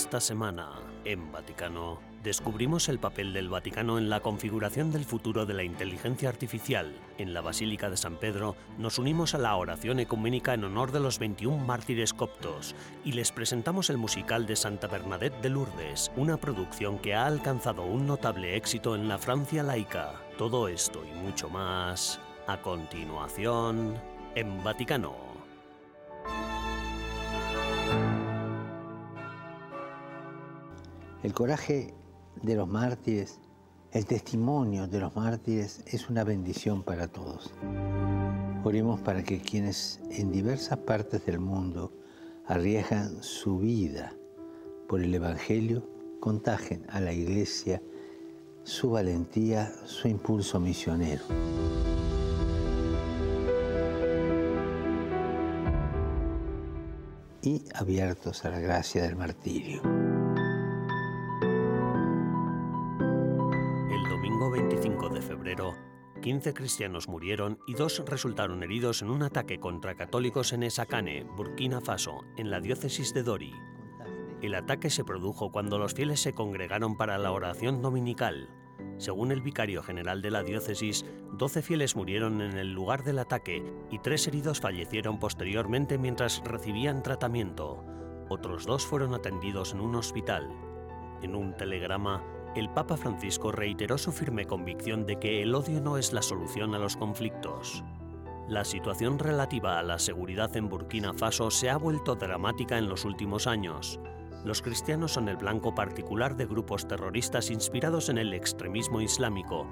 Esta semana, en Vaticano, descubrimos el papel del Vaticano en la configuración del futuro de la inteligencia artificial. En la Basílica de San Pedro nos unimos a la oración ecuménica en honor de los 21 mártires coptos y les presentamos el musical de Santa Bernadette de Lourdes, una producción que ha alcanzado un notable éxito en la Francia laica. Todo esto y mucho más a continuación en Vaticano. El coraje de los mártires, el testimonio de los mártires es una bendición para todos. Oremos para que quienes en diversas partes del mundo arriesgan su vida por el Evangelio contagien a la Iglesia su valentía, su impulso misionero. Y abiertos a la gracia del martirio. 15 cristianos murieron y dos resultaron heridos en un ataque contra católicos en Esacane, Burkina Faso, en la diócesis de Dori. El ataque se produjo cuando los fieles se congregaron para la oración dominical. Según el vicario general de la diócesis, 12 fieles murieron en el lugar del ataque y tres heridos fallecieron posteriormente mientras recibían tratamiento. Otros dos fueron atendidos en un hospital. En un telegrama, el Papa Francisco reiteró su firme convicción de que el odio no es la solución a los conflictos. La situación relativa a la seguridad en Burkina Faso se ha vuelto dramática en los últimos años. Los cristianos son el blanco particular de grupos terroristas inspirados en el extremismo islámico,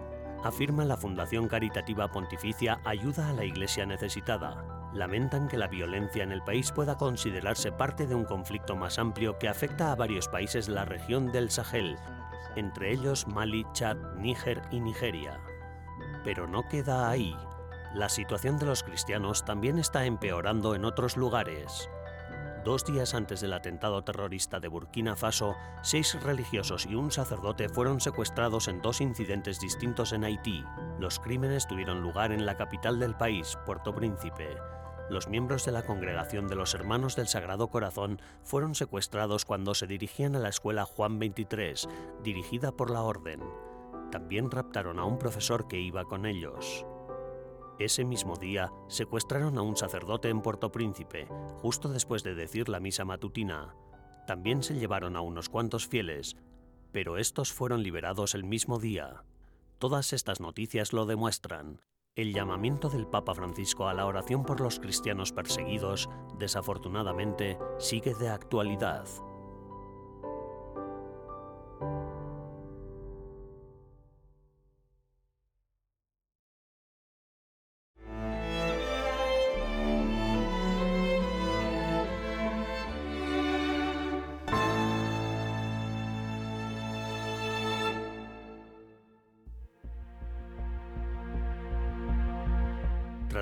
afirma la Fundación Caritativa Pontificia Ayuda a la Iglesia Necesitada. Lamentan que la violencia en el país pueda considerarse parte de un conflicto más amplio que afecta a varios países de la región del Sahel, entre ellos Mali, Chad, Níger y Nigeria. Pero no queda ahí. La situación de los cristianos también está empeorando en otros lugares. Dos días antes del atentado terrorista de Burkina Faso, seis religiosos y un sacerdote fueron secuestrados en dos incidentes distintos en Haití. Los crímenes tuvieron lugar en la capital del país, Puerto Príncipe. Los miembros de la congregación de los Hermanos del Sagrado Corazón fueron secuestrados cuando se dirigían a la escuela Juan 23, dirigida por la Orden. También raptaron a un profesor que iba con ellos. Ese mismo día secuestraron a un sacerdote en Puerto Príncipe, justo después de decir la misa matutina. También se llevaron a unos cuantos fieles, pero estos fueron liberados el mismo día. Todas estas noticias lo demuestran. El llamamiento del Papa Francisco a la oración por los cristianos perseguidos, desafortunadamente, sigue de actualidad.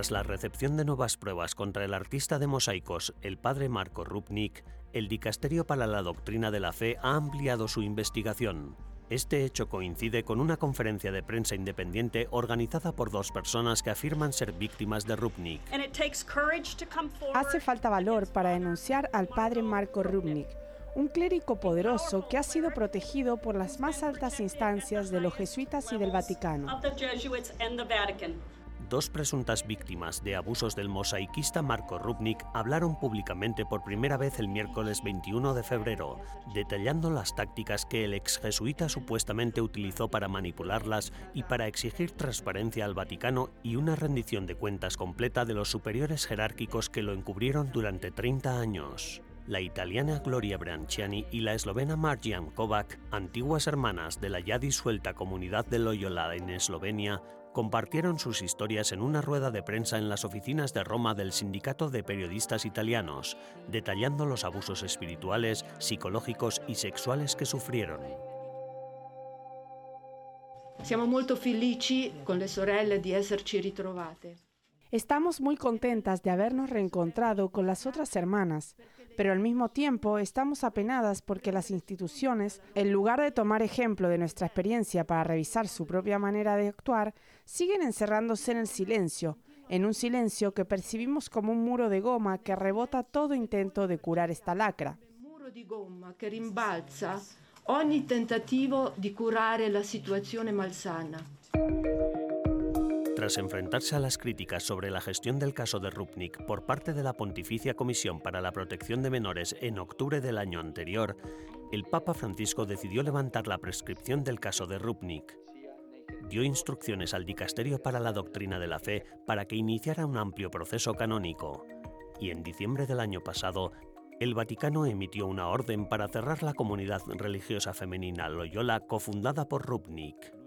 Tras la recepción de nuevas pruebas contra el artista de mosaicos, el padre Marco Rupnik, el Dicasterio para la Doctrina de la Fe ha ampliado su investigación. Este hecho coincide con una conferencia de prensa independiente organizada por dos personas que afirman ser víctimas de Rupnik. Hace falta valor para denunciar al padre Marco Rupnik, un clérigo poderoso que ha sido protegido por las más altas instancias de los jesuitas y del Vaticano. Dos presuntas víctimas de abusos del mosaiquista Marco Rubnik hablaron públicamente por primera vez el miércoles 21 de febrero, detallando las tácticas que el ex jesuita supuestamente utilizó para manipularlas y para exigir transparencia al Vaticano y una rendición de cuentas completa de los superiores jerárquicos que lo encubrieron durante 30 años. La italiana Gloria Branciani y la eslovena Marjan Kovac, antiguas hermanas de la ya disuelta comunidad de Loyola en Eslovenia, compartieron sus historias en una rueda de prensa en las oficinas de Roma del Sindicato de Periodistas Italianos, detallando los abusos espirituales, psicológicos y sexuales que sufrieron. Siamo molto felici con le sorelle di esserci ritrovate. Estamos muy contentas de habernos reencontrado con las otras hermanas, pero al mismo tiempo estamos apenadas porque las instituciones, en lugar de tomar ejemplo de nuestra experiencia para revisar su propia manera de actuar, siguen encerrándose en el silencio, en un silencio que percibimos como un muro de goma que rebota todo intento de curar esta lacra. che rimbalza ogni tentativo di curare la situazione malsana. Tras enfrentarse a las críticas sobre la gestión del caso de Rupnik por parte de la Pontificia Comisión para la Protección de Menores en octubre del año anterior, el Papa Francisco decidió levantar la prescripción del caso de Rupnik dio instrucciones al Dicasterio para la Doctrina de la Fe para que iniciara un amplio proceso canónico. Y en diciembre del año pasado, el Vaticano emitió una orden para cerrar la comunidad religiosa femenina Loyola cofundada por Rupnik.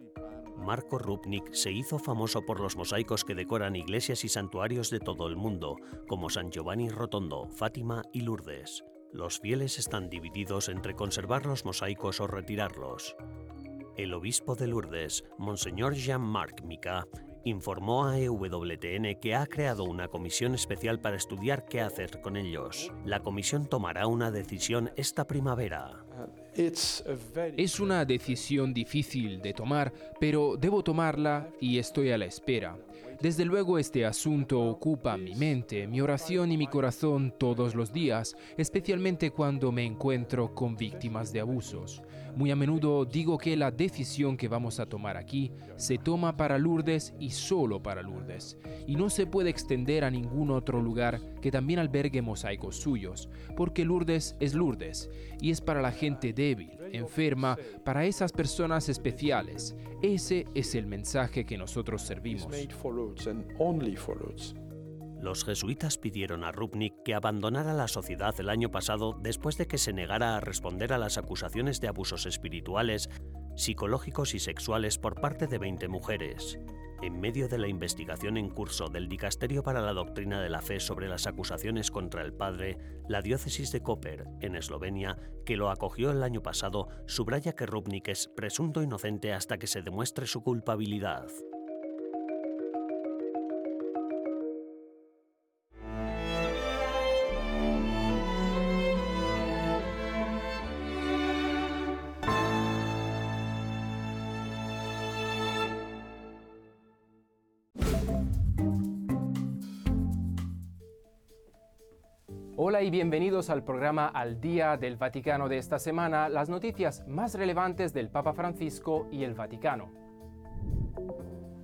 Marco Rupnik se hizo famoso por los mosaicos que decoran iglesias y santuarios de todo el mundo, como San Giovanni Rotondo, Fátima y Lourdes. Los fieles están divididos entre conservar los mosaicos o retirarlos. El obispo de Lourdes, Monseñor Jean-Marc Mica, informó a EWTN que ha creado una comisión especial para estudiar qué hacer con ellos. La comisión tomará una decisión esta primavera. Es una decisión difícil de tomar, pero debo tomarla y estoy a la espera. Desde luego este asunto ocupa mi mente, mi oración y mi corazón todos los días, especialmente cuando me encuentro con víctimas de abusos. Muy a menudo digo que la decisión que vamos a tomar aquí se toma para Lourdes y solo para Lourdes, y no se puede extender a ningún otro lugar que también albergue mosaicos suyos, porque Lourdes es Lourdes y es para la gente débil, enferma, para esas personas especiales. Ese es el mensaje que nosotros servimos. Los jesuitas pidieron a Rupnik que abandonara la sociedad el año pasado después de que se negara a responder a las acusaciones de abusos espirituales, psicológicos y sexuales por parte de 20 mujeres. En medio de la investigación en curso del Dicasterio para la Doctrina de la Fe sobre las acusaciones contra el padre, la diócesis de Koper, en Eslovenia, que lo acogió el año pasado, subraya que Rupnik es presunto inocente hasta que se demuestre su culpabilidad. Hola y bienvenidos al programa Al Día del Vaticano de esta semana, las noticias más relevantes del Papa Francisco y el Vaticano.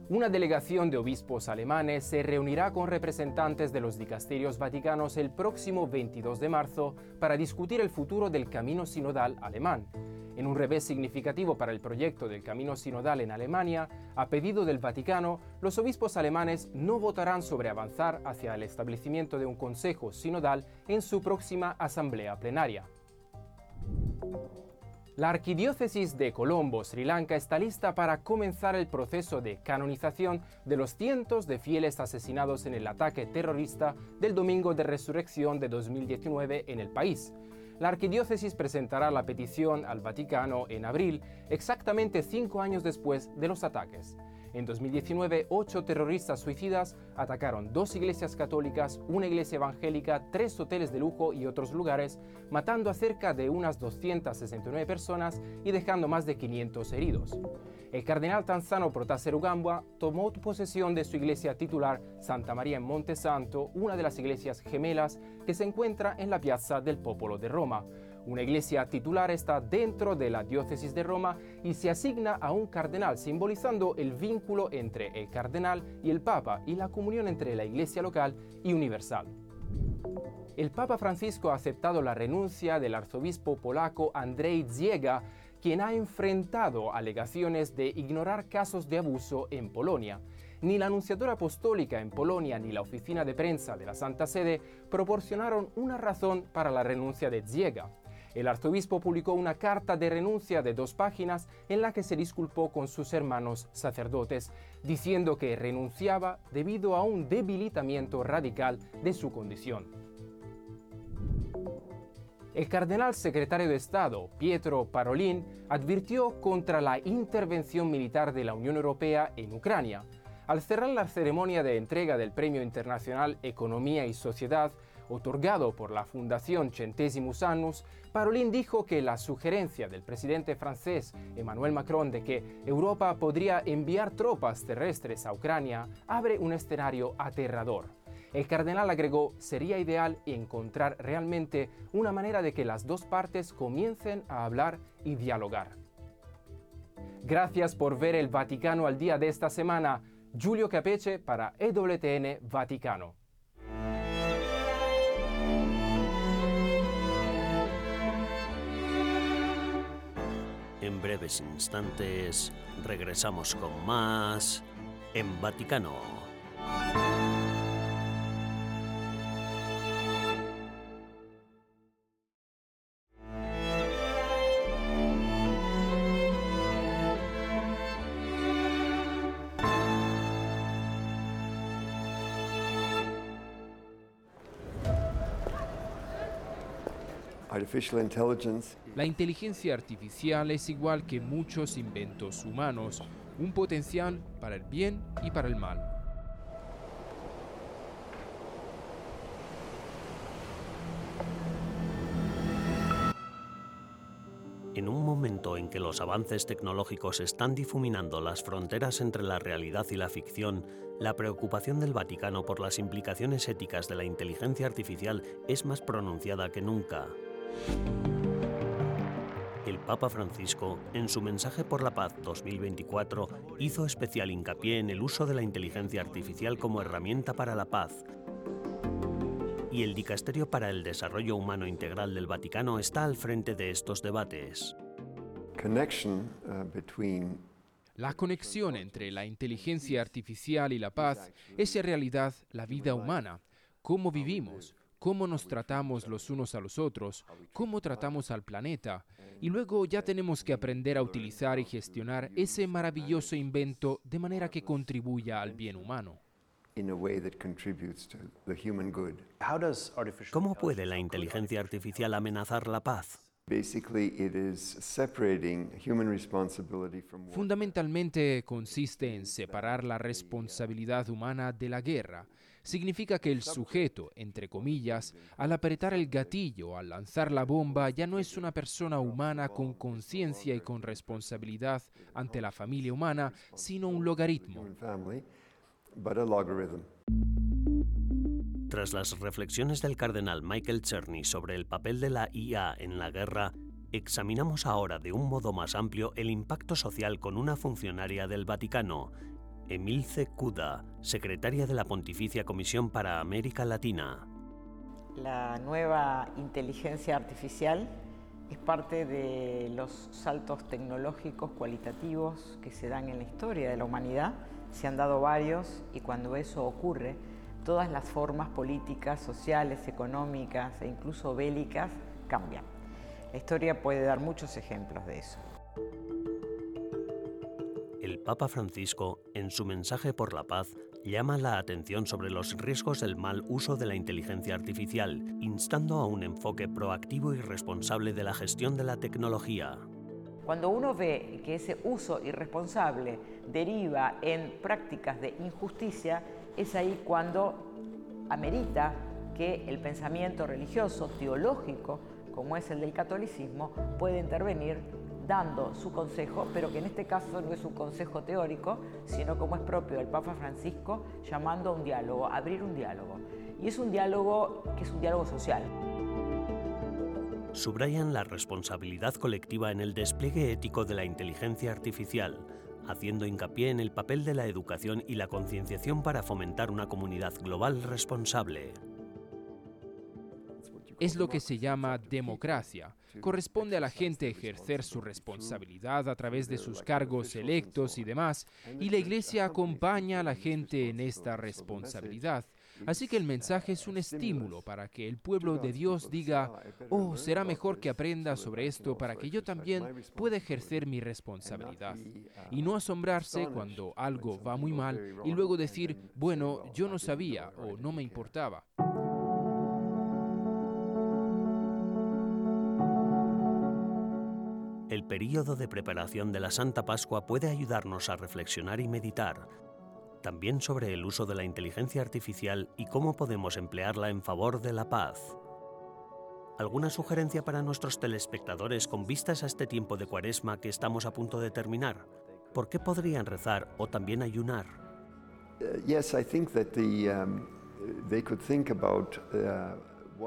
Una delegación de obispos alemanes se reunirá con representantes de los dicasterios vaticanos el próximo 22 de marzo para discutir el futuro del camino sinodal alemán en un revés significativo para el proyecto del Camino Sinodal en Alemania, a pedido del Vaticano, los obispos alemanes no votarán sobre avanzar hacia el establecimiento de un Consejo Sinodal en su próxima asamblea plenaria. La Arquidiócesis de Colombo, Sri Lanka, está lista para comenzar el proceso de canonización de los cientos de fieles asesinados en el ataque terrorista del Domingo de Resurrección de 2019 en el país la arquidiócesis presentará la petición al Vaticano en abril, exactamente cinco años después de los ataques. En 2019, ocho terroristas suicidas atacaron dos iglesias católicas, una iglesia evangélica, tres hoteles de lujo y otros lugares, matando a cerca de unas 269 personas y dejando más de 500 heridos. El cardenal tanzano Protaser Ugambwa tomó posesión de su iglesia titular Santa María en Monte Santo, una de las iglesias gemelas que se encuentra en la Piazza del Popolo de Roma. Una iglesia titular está dentro de la diócesis de Roma y se asigna a un cardenal, simbolizando el vínculo entre el cardenal y el papa y la comunión entre la iglesia local y universal. El Papa Francisco ha aceptado la renuncia del arzobispo polaco Andrzej Ziega, quien ha enfrentado alegaciones de ignorar casos de abuso en Polonia. Ni la Anunciatura Apostólica en Polonia ni la Oficina de Prensa de la Santa Sede proporcionaron una razón para la renuncia de Ziega. El arzobispo publicó una carta de renuncia de dos páginas en la que se disculpó con sus hermanos sacerdotes, diciendo que renunciaba debido a un debilitamiento radical de su condición. El cardenal secretario de Estado, Pietro Parolin, advirtió contra la intervención militar de la Unión Europea en Ucrania. Al cerrar la ceremonia de entrega del Premio Internacional Economía y Sociedad, otorgado por la Fundación Centesimus Annus, Parolin dijo que la sugerencia del presidente francés Emmanuel Macron de que Europa podría enviar tropas terrestres a Ucrania abre un escenario aterrador. El cardenal agregó, sería ideal encontrar realmente una manera de que las dos partes comiencen a hablar y dialogar. Gracias por ver el Vaticano al día de esta semana. Giulio Capeche para EWTN Vaticano. En breves instantes regresamos con más en Vaticano. La inteligencia artificial es igual que muchos inventos humanos, un potencial para el bien y para el mal. En un momento en que los avances tecnológicos están difuminando las fronteras entre la realidad y la ficción, la preocupación del Vaticano por las implicaciones éticas de la inteligencia artificial es más pronunciada que nunca. El Papa Francisco, en su mensaje por la paz 2024, hizo especial hincapié en el uso de la inteligencia artificial como herramienta para la paz. Y el Dicasterio para el Desarrollo Humano Integral del Vaticano está al frente de estos debates. Uh, la conexión entre la inteligencia artificial y la paz es en realidad la vida humana, cómo vivimos, cómo nos tratamos los unos a los otros, cómo tratamos al planeta, y luego ya tenemos que aprender a utilizar y gestionar ese maravilloso invento de manera que contribuya al bien humano. ¿Cómo puede la inteligencia artificial amenazar la paz? Fundamentalmente consiste en separar la responsabilidad humana de la guerra significa que el sujeto, entre comillas, al apretar el gatillo, al lanzar la bomba, ya no es una persona humana con conciencia y con responsabilidad ante la familia humana, sino un logaritmo. Tras las reflexiones del cardenal Michael Czerny sobre el papel de la IA en la guerra, examinamos ahora de un modo más amplio el impacto social con una funcionaria del Vaticano, Emilce Cuda, secretaria de la Pontificia Comisión para América Latina. La nueva inteligencia artificial es parte de los saltos tecnológicos cualitativos que se dan en la historia de la humanidad. Se han dado varios y cuando eso ocurre, todas las formas políticas, sociales, económicas e incluso bélicas cambian. La historia puede dar muchos ejemplos de eso. Papa Francisco, en su mensaje por la paz, llama la atención sobre los riesgos del mal uso de la inteligencia artificial, instando a un enfoque proactivo y responsable de la gestión de la tecnología. Cuando uno ve que ese uso irresponsable deriva en prácticas de injusticia, es ahí cuando amerita que el pensamiento religioso, teológico, como es el del catolicismo, puede intervenir dando su consejo, pero que en este caso no es un consejo teórico, sino como es propio del Papa Francisco, llamando a un diálogo, a abrir un diálogo. Y es un diálogo que es un diálogo social. Subrayan la responsabilidad colectiva en el despliegue ético de la inteligencia artificial, haciendo hincapié en el papel de la educación y la concienciación para fomentar una comunidad global responsable. Es lo que se llama democracia corresponde a la gente ejercer su responsabilidad a través de sus cargos electos y demás, y la Iglesia acompaña a la gente en esta responsabilidad. Así que el mensaje es un estímulo para que el pueblo de Dios diga, oh, será mejor que aprenda sobre esto para que yo también pueda ejercer mi responsabilidad. Y no asombrarse cuando algo va muy mal y luego decir, bueno, yo no sabía o no me importaba. El período de preparación de la Santa Pascua puede ayudarnos a reflexionar y meditar, también sobre el uso de la inteligencia artificial y cómo podemos emplearla en favor de la paz. ¿Alguna sugerencia para nuestros telespectadores con vistas a este tiempo de cuaresma que estamos a punto de terminar? ¿Por qué podrían rezar o también ayunar? Uh, yes, I think that the um,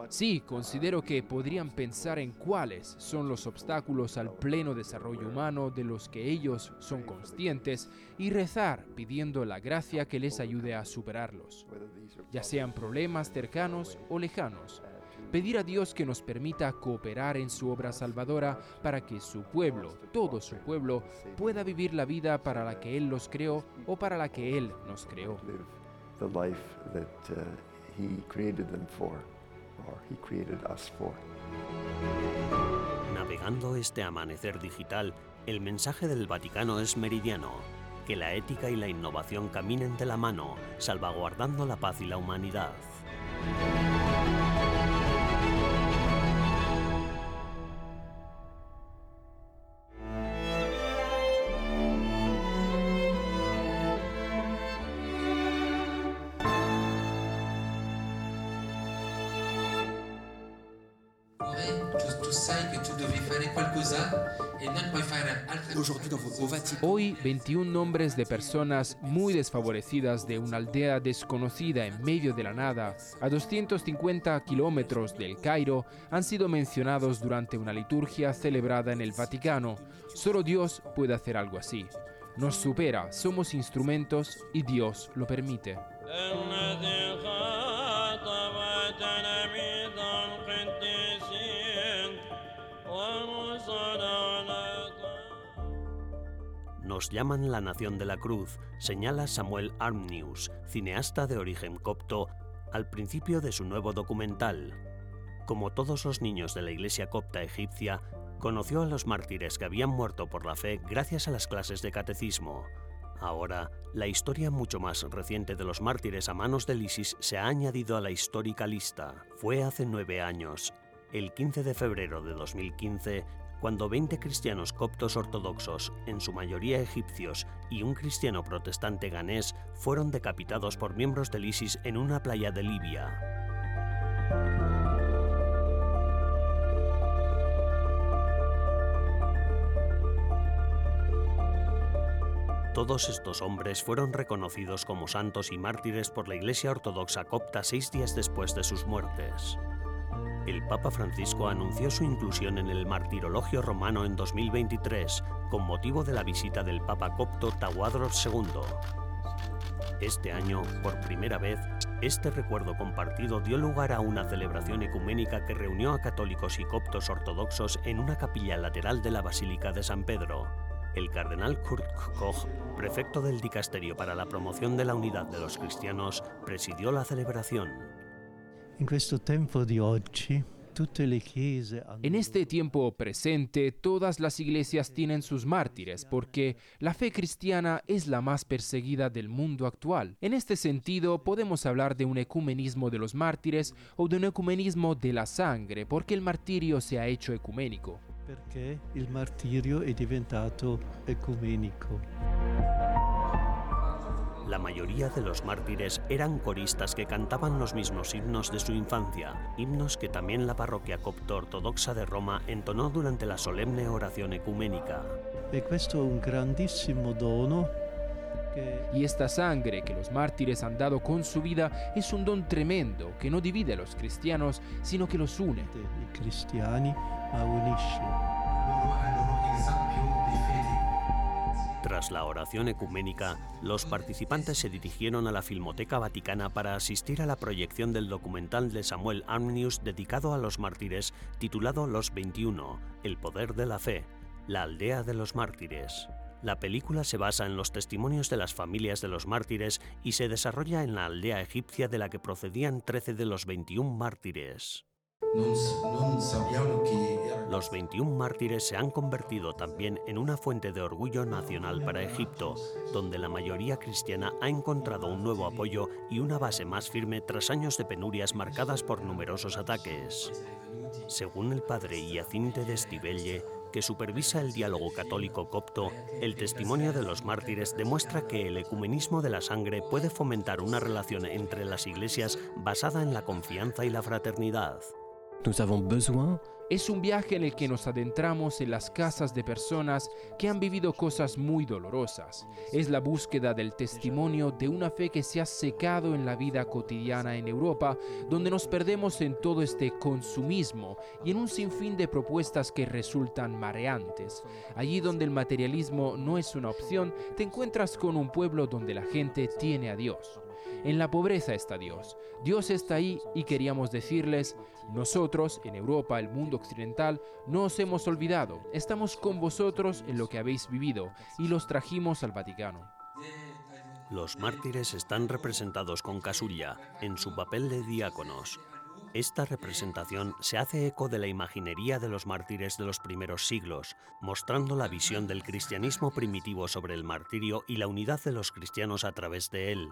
Sí, considero que podrían pensar en cuáles son los obstáculos al pleno desarrollo humano de los que ellos son conscientes y rezar pidiendo la gracia que les ayude a superarlos, ya sean problemas cercanos o lejanos. Pedir a Dios que nos permita cooperar en su obra salvadora para que su pueblo, todo su pueblo, pueda vivir la vida para la que Él los creó o para la que Él nos creó. Navegando este amanecer digital, el mensaje del Vaticano es meridiano, que la ética y la innovación caminen de la mano, salvaguardando la paz y la humanidad. Hoy, 21 nombres de personas muy desfavorecidas de una aldea desconocida en medio de la nada, a 250 kilómetros del Cairo, han sido mencionados durante una liturgia celebrada en el Vaticano. Solo Dios puede hacer algo así. Nos supera, somos instrumentos y Dios lo permite. Nos llaman la Nación de la Cruz, señala Samuel Armnews, cineasta de origen copto, al principio de su nuevo documental. Como todos los niños de la iglesia copta egipcia, conoció a los mártires que habían muerto por la fe gracias a las clases de catecismo. Ahora, la historia mucho más reciente de los mártires a manos del ISIS se ha añadido a la histórica lista. Fue hace nueve años, el 15 de febrero de 2015, cuando 20 cristianos coptos ortodoxos, en su mayoría egipcios, y un cristiano protestante ganés fueron decapitados por miembros del ISIS en una playa de Libia. Todos estos hombres fueron reconocidos como santos y mártires por la Iglesia Ortodoxa copta seis días después de sus muertes el Papa Francisco anunció su inclusión en el Martirologio Romano en 2023 con motivo de la visita del Papa copto Tawadros II. Este año, por primera vez, este recuerdo compartido dio lugar a una celebración ecuménica que reunió a católicos y coptos ortodoxos en una capilla lateral de la Basílica de San Pedro. El cardenal Kurt Koch, prefecto del Dicasterio para la Promoción de la Unidad de los Cristianos, presidió la celebración. En este tiempo presente, todas las iglesias tienen sus mártires porque la fe cristiana es la más perseguida del mundo actual. En este sentido, podemos hablar de un ecumenismo de los mártires o de un ecumenismo de la sangre porque el martirio se ha hecho ecuménico. Porque el martirio diventato ecumenico. La mayoría de los mártires eran coristas que cantaban los mismos himnos de su infancia, himnos que también la parroquia copto ortodoxa de Roma entonó durante la solemne oración ecuménica. un grandísimo dono y esta sangre que los mártires han dado con su vida es un don tremendo que no divide a los cristianos, sino que los une. Tras la oración ecuménica, los participantes se dirigieron a la Filmoteca Vaticana para asistir a la proyección del documental de Samuel Arminius dedicado a los mártires, titulado Los 21, El poder de la fe, la aldea de los mártires. La película se basa en los testimonios de las familias de los mártires y se desarrolla en la aldea egipcia de la que procedían 13 de los 21 mártires. Los 21 mártires se han convertido también en una fuente de orgullo nacional para Egipto, donde la mayoría cristiana ha encontrado un nuevo apoyo y una base más firme tras años de penurias marcadas por numerosos ataques. Según el padre Iacinte de Estivelle, que supervisa el diálogo católico copto, el testimonio de los mártires demuestra que el ecumenismo de la sangre puede fomentar una relación entre las iglesias basada en la confianza y la fraternidad. Es un viaje en el que nos adentramos en las casas de personas que han vivido cosas muy dolorosas. Es la búsqueda del testimonio de una fe que se ha secado en la vida cotidiana en Europa, donde nos perdemos en todo este consumismo y en un sinfín de propuestas que resultan mareantes. Allí donde el materialismo no es una opción, te encuentras con un pueblo donde la gente tiene a Dios. En la pobreza está Dios. Dios está ahí y queríamos decirles, nosotros, en Europa, el mundo occidental, no os hemos olvidado. Estamos con vosotros en lo que habéis vivido y los trajimos al Vaticano. Los mártires están representados con casulla en su papel de diáconos. Esta representación se hace eco de la imaginería de los mártires de los primeros siglos, mostrando la visión del cristianismo primitivo sobre el martirio y la unidad de los cristianos a través de él.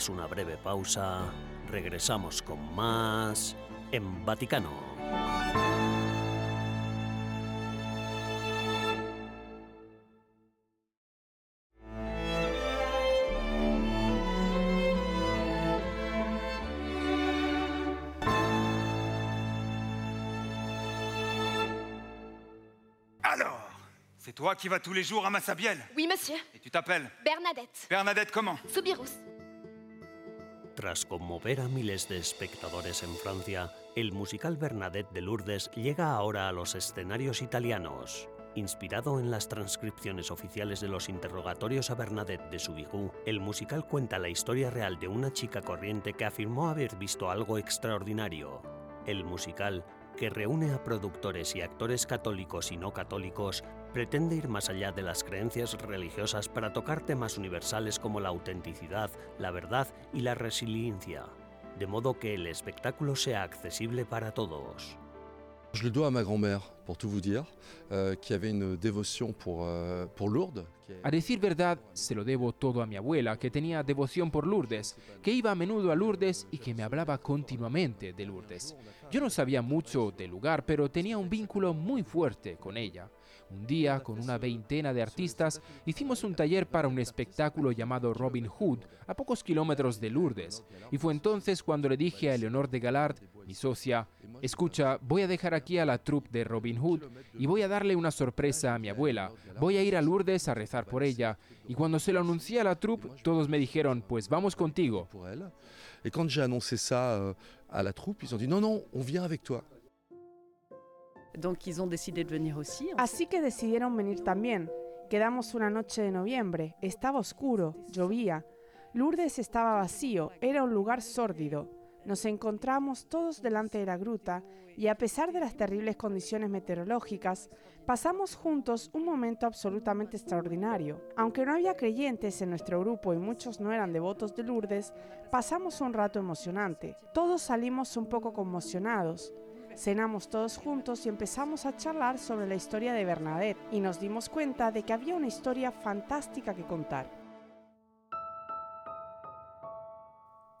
Tras una breve pausa, regresamos con más en Vaticano. Alors C'est toi qui vas tous les jours à Massabielle? Oui, monsieur. Et tu t'appelles? Bernadette. Bernadette comment? Soubirous. Tras conmover a miles de espectadores en Francia, el musical Bernadette de Lourdes llega ahora a los escenarios italianos. Inspirado en las transcripciones oficiales de los interrogatorios a Bernadette de Soubirous, el musical cuenta la historia real de una chica corriente que afirmó haber visto algo extraordinario. El musical, que reúne a productores y actores católicos y no católicos, pretende ir más allá de las creencias religiosas para tocar temas universales como la autenticidad, la verdad y la resiliencia, de modo que el espectáculo sea accesible para todos. Je le dois à ma grand-mère, pour tout vous dire, euh, qui avait une dévotion pour, euh, Lourdes. A decir verdad, se lo debo todo a mi abuela, que tenía devoción por Lourdes, que iba a menudo a Lourdes y que me hablaba continuamente de Lourdes. Yo no sabía mucho del lugar, pero tenía un vínculo muy fuerte con ella. Un día, con una veintena de artistas, hicimos un taller para un espectáculo llamado Robin Hood, a pocos kilómetros de Lourdes. Y fue entonces cuando le dije a Eleonor de Galard, mi socia, escucha, voy a dejar aquí a la troupe de Robin Hood y voy a darle una sorpresa a mi abuela. Voy a ir a Lourdes a rezar por ella. Y cuando se lo anuncié a la troupe, todos me dijeron, pues vamos contigo. Et quand j'ai annoncé ça euh, à la troupe, ils ont dit non, non, on vient avec toi. Donc ils ont décidé de venir aussi. Así que decidieron venir también. Quedamos una noche de noviembre, estaba oscuro, llovía. Lourdes estaba vacío, era un lugar sórdido. Nos encontramos todos delante de la gruta y a pesar de las terribles condiciones meteorológicas, pasamos juntos un momento absolutamente extraordinario. Aunque no había creyentes en nuestro grupo y muchos no eran devotos de Lourdes, pasamos un rato emocionante. Todos salimos un poco conmocionados. Cenamos todos juntos y empezamos a charlar sobre la historia de Bernadette y nos dimos cuenta de que había una historia fantástica que contar.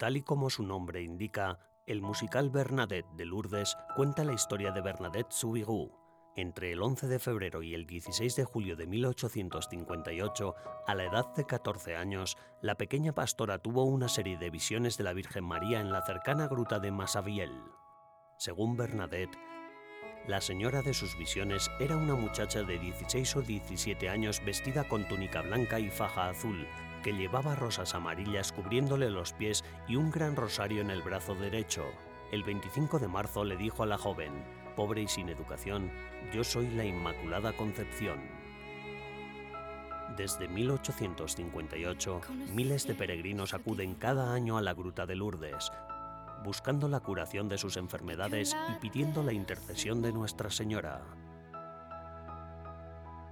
Tal y como su nombre indica, el musical Bernadette de Lourdes cuenta la historia de Bernadette Soubirous. Entre el 11 de febrero y el 16 de julio de 1858, a la edad de 14 años, la pequeña pastora tuvo una serie de visiones de la Virgen María en la cercana gruta de Massabielle. Según Bernadette, la señora de sus visiones era una muchacha de 16 o 17 años vestida con túnica blanca y faja azul, que llevaba rosas amarillas cubriéndole los pies y un gran rosario en el brazo derecho. El 25 de marzo le dijo a la joven, pobre y sin educación, yo soy la Inmaculada Concepción. Desde 1858, miles de peregrinos acuden cada año a la Gruta de Lourdes, buscando la curación de sus enfermedades y pidiendo la intercesión de Nuestra Señora.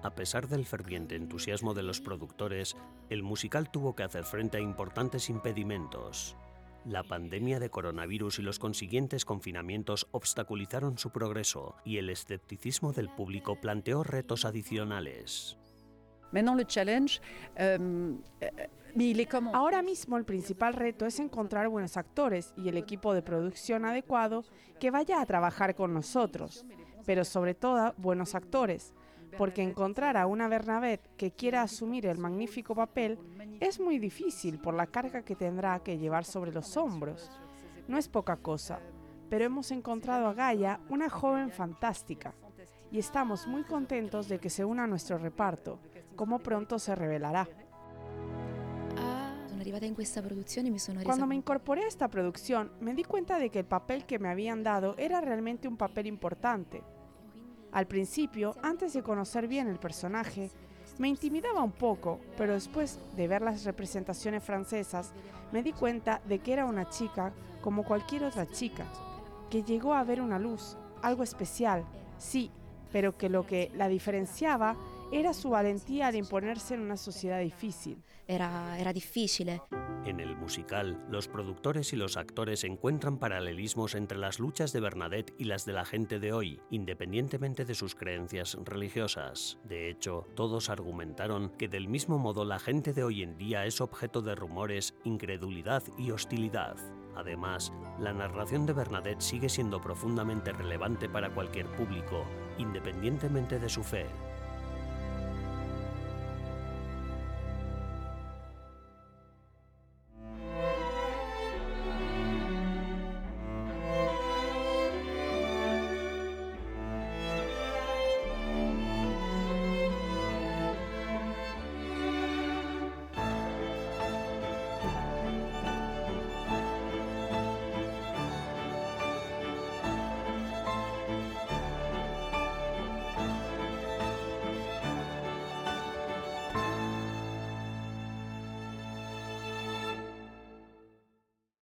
A pesar del ferviente entusiasmo de los productores, el musical tuvo que hacer frente a importantes impedimentos. La pandemia de coronavirus y los consiguientes confinamientos obstaculizaron su progreso y el escepticismo del público planteó retos adicionales. Il est comment Ahora mismo el principal reto es encontrar buenos actores y el equipo de producción adecuado que vaya a trabajar con nosotros, pero sobre todo buenos actores. Porque encontrar a una Bernadette que quiera asumir el magnífico papel es muy difícil por la carga que tendrá que llevar sobre los hombros. No es poca cosa, pero hemos encontrado a Gaia una joven fantástica y estamos muy contentos de que se una a nuestro reparto, como pronto se revelará. Cuando me incorporé a esta producción, me di cuenta de que el papel que me habían dado era realmente un papel importante. Al principio, antes de conocer bien el personaje, me intimidaba un poco, pero después de ver las representaciones francesas, me di cuenta de que era una chica como cualquier otra chica, que llegó a ver una luz, algo especial, sí, pero que lo que la diferenciaba era su valentía al imponerse en una sociedad difícil. Era, era difícil. En el musical, los productores y los actores encuentran paralelismos entre las luchas de Bernadette y las de la gente de hoy, independientemente de sus creencias religiosas. De hecho, todos argumentaron que del mismo modo la gente de hoy en día es objeto de rumores, incredulidad y hostilidad. Además, la narración de Bernadette sigue siendo profundamente relevante para cualquier público, independientemente de su fe.